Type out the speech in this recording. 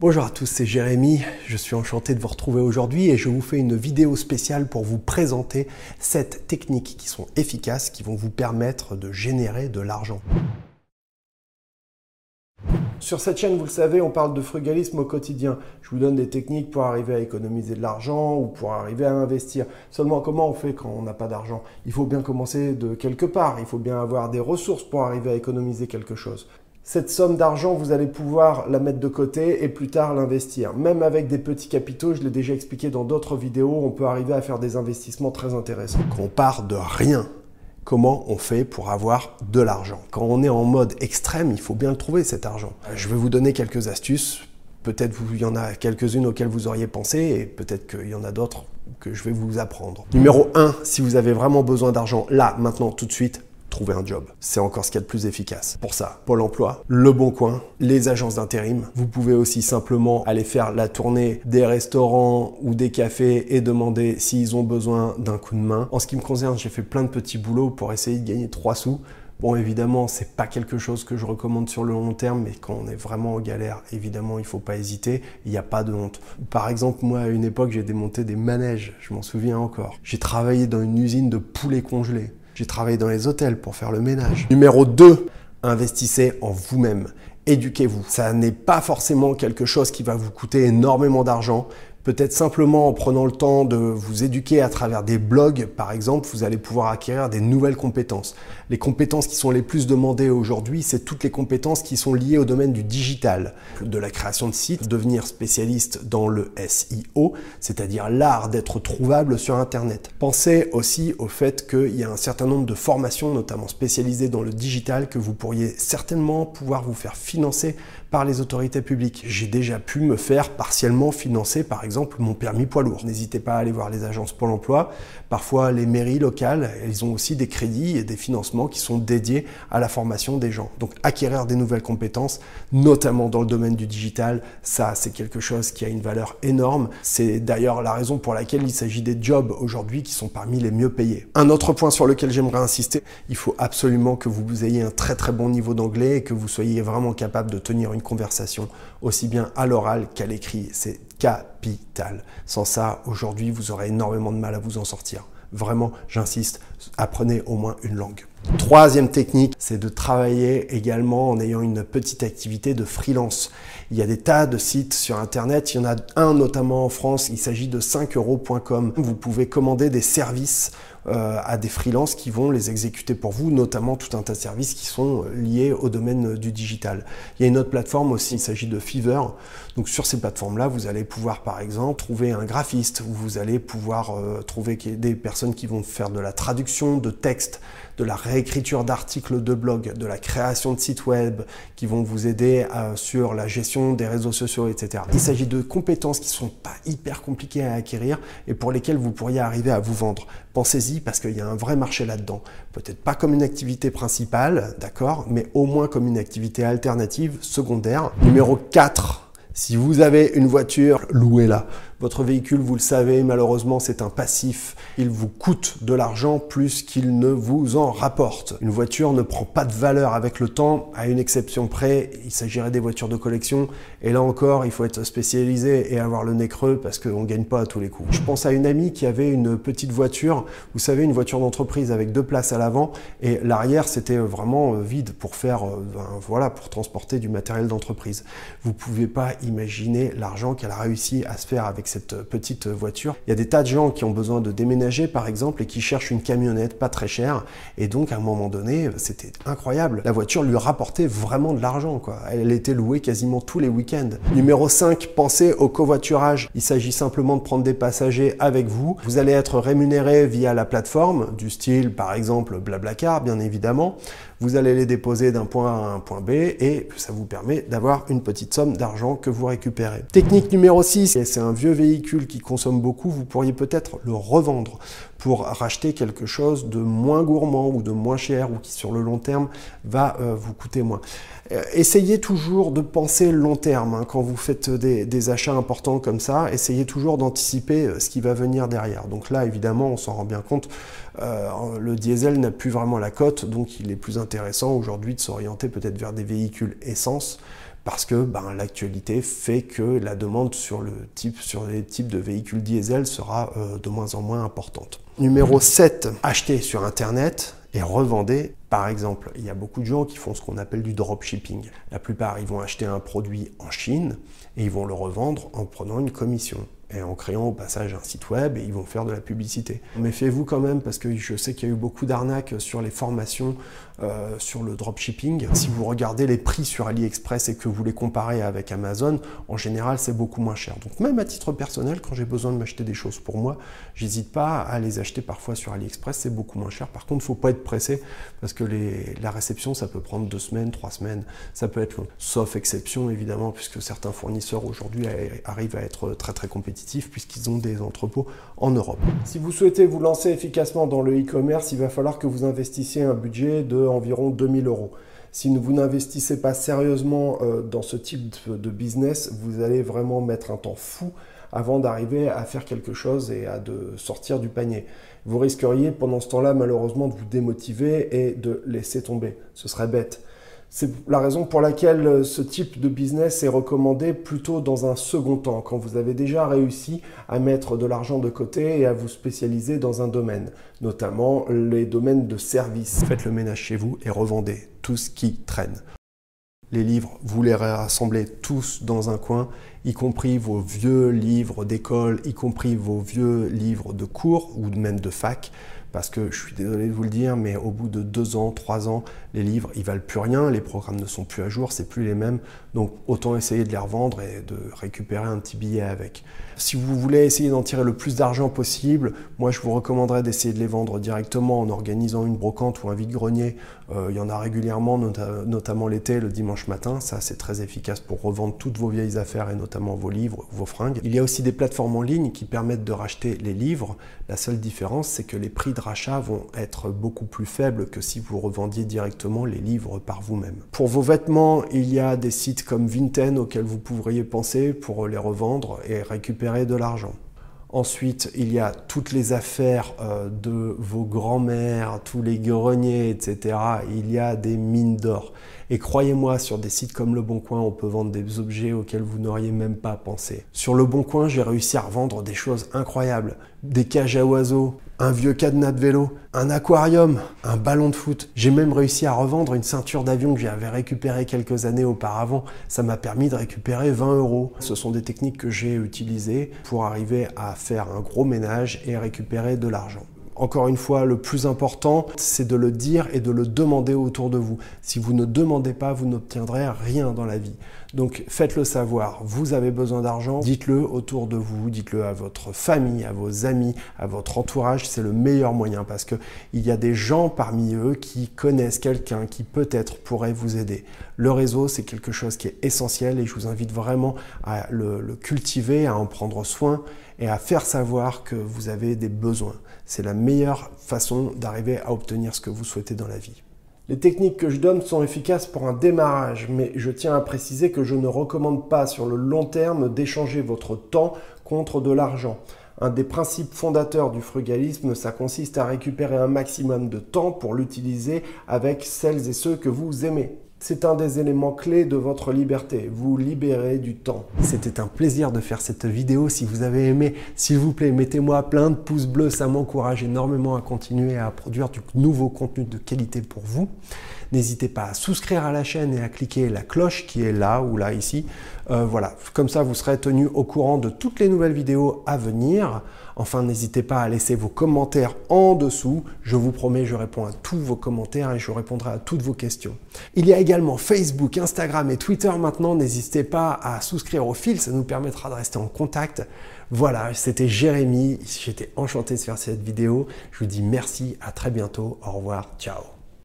Bonjour à tous, c'est Jérémy, je suis enchanté de vous retrouver aujourd'hui et je vous fais une vidéo spéciale pour vous présenter sept techniques qui sont efficaces, qui vont vous permettre de générer de l'argent. Sur cette chaîne, vous le savez, on parle de frugalisme au quotidien. Je vous donne des techniques pour arriver à économiser de l'argent ou pour arriver à investir. Seulement, comment on fait quand on n'a pas d'argent? Il faut bien commencer de quelque part. Il faut bien avoir des ressources pour arriver à économiser quelque chose. Cette somme d'argent, vous allez pouvoir la mettre de côté et plus tard l'investir. Même avec des petits capitaux, je l'ai déjà expliqué dans d'autres vidéos, on peut arriver à faire des investissements très intéressants. Quand on part de rien, comment on fait pour avoir de l'argent? Quand on est en mode extrême, il faut bien le trouver cet argent. Je vais vous donner quelques astuces. Peut-être il y en a quelques-unes auxquelles vous auriez pensé et peut-être qu'il y en a d'autres que je vais vous apprendre. Numéro 1, si vous avez vraiment besoin d'argent là, maintenant, tout de suite, un job. C'est encore ce qu'il y a de plus efficace. Pour ça, Pôle emploi, Le Bon Coin, les agences d'intérim. Vous pouvez aussi simplement aller faire la tournée des restaurants ou des cafés et demander s'ils ont besoin d'un coup de main. En ce qui me concerne, j'ai fait plein de petits boulots pour essayer de gagner 3 sous. Bon, évidemment, c'est pas quelque chose que je recommande sur le long terme, mais quand on est vraiment en galère, évidemment, il faut pas hésiter. Il n'y a pas de honte. Par exemple, moi, à une époque, j'ai démonté des manèges. Je m'en souviens encore. J'ai travaillé dans une usine de poulets congelés. J'ai dans les hôtels pour faire le ménage. Numéro 2, investissez en vous-même. Éduquez-vous. Ça n'est pas forcément quelque chose qui va vous coûter énormément d'argent, Peut-être simplement en prenant le temps de vous éduquer à travers des blogs, par exemple, vous allez pouvoir acquérir des nouvelles compétences. Les compétences qui sont les plus demandées aujourd'hui, c'est toutes les compétences qui sont liées au domaine du digital, de la création de sites, devenir spécialiste dans le SEO, c'est-à-dire l'art d'être trouvable sur Internet. Pensez aussi au fait qu'il y a un certain nombre de formations, notamment spécialisées dans le digital, que vous pourriez certainement pouvoir vous faire financer par les autorités publiques. J'ai déjà pu me faire partiellement financer, par exemple, mon permis poids lourd. N'hésitez pas à aller voir les agences Pôle emploi. Parfois, les mairies locales, elles ont aussi des crédits et des financements qui sont dédiés à la formation des gens. Donc, acquérir des nouvelles compétences, notamment dans le domaine du digital, ça, c'est quelque chose qui a une valeur énorme. C'est d'ailleurs la raison pour laquelle il s'agit des jobs aujourd'hui qui sont parmi les mieux payés. Un autre point sur lequel j'aimerais insister, il faut absolument que vous ayez un très très bon niveau d'anglais et que vous soyez vraiment capable de tenir une conversation, aussi bien à l'oral qu'à l'écrit. C'est capital. Sans ça, aujourd'hui, vous aurez énormément de mal à vous en sortir. Vraiment, j'insiste, apprenez au moins une langue. Troisième technique, c'est de travailler également en ayant une petite activité de freelance. Il y a des tas de sites sur Internet. Il y en a un notamment en France. Il s'agit de 5euros.com. Vous pouvez commander des services euh, à des freelances qui vont les exécuter pour vous, notamment tout un tas de services qui sont liés au domaine du digital. Il y a une autre plateforme aussi, il s'agit de Fiverr. Donc sur ces plateformes-là, vous allez pouvoir par exemple trouver un graphiste, ou vous allez pouvoir euh, trouver des personnes qui vont faire de la traduction de texte, de la réécriture d'articles de blog, de la création de sites web, qui vont vous aider euh, sur la gestion des réseaux sociaux, etc. Il s'agit de compétences qui sont pas hyper compliquées à acquérir et pour lesquelles vous pourriez arriver à vous vendre. Pensez-y parce qu'il y a un vrai marché là-dedans. Peut-être pas comme une activité principale, d'accord, mais au moins comme une activité alternative, secondaire. Numéro 4, si vous avez une voiture, louez-la. Votre véhicule, vous le savez, malheureusement, c'est un passif. Il vous coûte de l'argent plus qu'il ne vous en rapporte. Une voiture ne prend pas de valeur avec le temps, à une exception près, il s'agirait des voitures de collection. Et là encore, il faut être spécialisé et avoir le nez creux parce qu'on ne gagne pas à tous les coups. Je pense à une amie qui avait une petite voiture, vous savez, une voiture d'entreprise avec deux places à l'avant et l'arrière, c'était vraiment euh, vide pour faire, euh, ben, voilà, pour transporter du matériel d'entreprise. Vous pouvez pas imaginer l'argent qu'elle a réussi à se faire avec cette petite voiture. Il y a des tas de gens qui ont besoin de déménager par exemple et qui cherchent une camionnette pas très chère et donc à un moment donné c'était incroyable. La voiture lui rapportait vraiment de l'argent quoi. Elle était louée quasiment tous les week-ends. Numéro 5, pensez au covoiturage. Il s'agit simplement de prendre des passagers avec vous. Vous allez être rémunéré via la plateforme du style par exemple Blablacar bien évidemment. Vous allez les déposer d'un point A à un point B et ça vous permet d'avoir une petite somme d'argent que vous récupérez. Technique numéro 6, c'est un vieux véhicule qui consomme beaucoup, vous pourriez peut-être le revendre pour racheter quelque chose de moins gourmand ou de moins cher ou qui sur le long terme va euh, vous coûter moins. Euh, essayez toujours de penser long terme hein, quand vous faites des, achats importants comme ça. Essayez toujours d'anticiper euh, ce qui va venir derrière. Donc là, évidemment, on s'en rend bien compte. le diesel n'a plus vraiment la cote, donc il est plus intéressant aujourd'hui de s'orienter peut-être vers des véhicules essence parce que ben, l'actualité fait que la demande sur, les types de véhicules diesel sera euh, de moins en moins importante. Numéro 7, acheter sur Internet et revendez. Par exemple, il y a beaucoup de gens qui font ce qu'on appelle du dropshipping. La plupart, ils vont acheter un produit en Chine et ils vont le revendre en prenant une commission et en créant au passage un site web ils vont faire de la publicité. Méfiez-vous quand même parce que je sais qu'il y a eu beaucoup d'arnaques sur les formations euh, sur le dropshipping. Si vous regardez les prix sur AliExpress et que vous les comparez avec Amazon, en général c'est beaucoup moins cher. Donc même à titre personnel, quand j'ai besoin de m'acheter des choses pour moi, j'hésite pas à les acheter parfois sur AliExpress, c'est beaucoup moins cher. Par contre, il faut pas être pressé parce que la réception ça peut prendre deux semaines, trois semaines, ça peut être long. Sauf exception évidemment puisque certains fournisseurs aujourd'hui arrivent à être très très compétitifs puisqu'ils ont des entrepôts en Europe. Si vous souhaitez vous lancer efficacement dans le e-commerce, il va falloir que vous investissiez un budget de environ 2000 euros. Si vous n'investissez pas sérieusement euh, dans ce type de business, vous allez vraiment mettre un temps fou avant d'arriver à faire quelque chose et à de sortir du panier. Vous risqueriez pendant ce temps-là malheureusement de vous démotiver et de laisser tomber. Ce serait bête. C'est la raison pour laquelle euh, ce type de business est recommandé plutôt dans un second temps, quand vous avez déjà réussi à mettre de l'argent de côté et à vous spécialiser dans un domaine, notamment les domaines de service. Faites le ménage chez vous et revendez tout ce qui traîne. Les livres, vous les rassemblez tous dans un coin, y compris vos vieux livres d'école, y compris vos vieux livres de cours ou même de fac parce que je suis désolé de vous le dire, mais au bout de deux ans, trois ans, les livres, ils valent plus rien, les programmes ne sont plus à jour, c'est plus les mêmes, donc autant essayer de les revendre et de récupérer un petit billet avec. Si vous voulez essayer d'en tirer le plus d'argent possible, moi je vous recommanderais d'essayer de les vendre directement en organisant une brocante ou un vide-grenier. Euh, il y en a régulièrement, notamment l'été, le dimanche matin, ça c'est très efficace pour revendre toutes vos vieilles affaires et notamment vos livres, vos fringues. Il y a aussi des plateformes en ligne qui permettent de racheter les livres. La seule différence, c'est que les prix de rachat vont être beaucoup plus faibles que si vous revendiez directement les livres par vous-même. Pour vos vêtements, il y a des sites comme Vinted auxquels vous pourriez penser pour les revendre et récupérer de l'argent. Ensuite, il y a toutes les affaires euh, de vos grands-mères, tous les greniers, etc. Il y a des mines d'or. Et croyez-moi, sur des sites comme Le Bon Coin, on peut vendre des objets auxquels vous n'auriez même pas pensé. Sur Le Bon Coin, j'ai réussi à revendre des choses incroyables. Des cages à oiseaux, un vieux cadenas de vélo, un aquarium, un ballon de foot. J'ai même réussi à revendre une ceinture d'avion que j'avais récupérée quelques années auparavant. Ça m'a permis de récupérer 20 euros. Ce sont des techniques que j'ai utilisées pour arriver à faire un gros ménage et récupérer de l'argent. Encore une fois, le plus important, c'est de le dire et de le demander autour de vous. Si vous ne demandez pas, vous n'obtiendrez rien dans la vie. Donc faites-le savoir. Vous avez besoin d'argent, dites-le autour de vous, dites-le à votre famille, à vos amis, à votre entourage. C'est le meilleur moyen parce qu'il y a des gens parmi eux qui connaissent quelqu'un qui peut-être pourrait vous aider. Le réseau, c'est quelque chose qui est essentiel et je vous invite vraiment à le, le cultiver, à en prendre soin et à faire savoir que vous avez des besoins. C'est la meilleure façon d'arriver à obtenir ce que vous souhaitez dans la vie. Les techniques que je donne sont efficaces pour un démarrage, mais je tiens à préciser que je ne recommande pas sur le long terme d'échanger votre temps contre de l'argent. Un des principes fondateurs du frugalisme, ça consiste à récupérer un maximum de temps pour l'utiliser avec celles et ceux que vous aimez. C'est un des éléments clés de votre liberté, vous libérez du temps. C'était un plaisir de faire cette vidéo. Si vous avez aimé, s'il vous plaît, mettez-moi plein de pouces bleus, ça m'encourage énormément à continuer à produire du nouveau contenu de qualité pour vous. N'hésitez pas à souscrire à la chaîne et à cliquer la cloche qui est là ou là ici. Euh, voilà, comme ça vous serez tenu au courant de toutes les nouvelles vidéos à venir. Enfin, n'hésitez pas à laisser vos commentaires en dessous. Je vous promets, je réponds à tous vos commentaires et je répondrai à toutes vos questions. Il y a également Facebook, Instagram et Twitter maintenant. N'hésitez pas à souscrire au fil, ça nous permettra de rester en contact. Voilà, c'était Jérémy. J'étais enchanté de faire cette vidéo. Je vous dis merci, à très bientôt. Au revoir, ciao.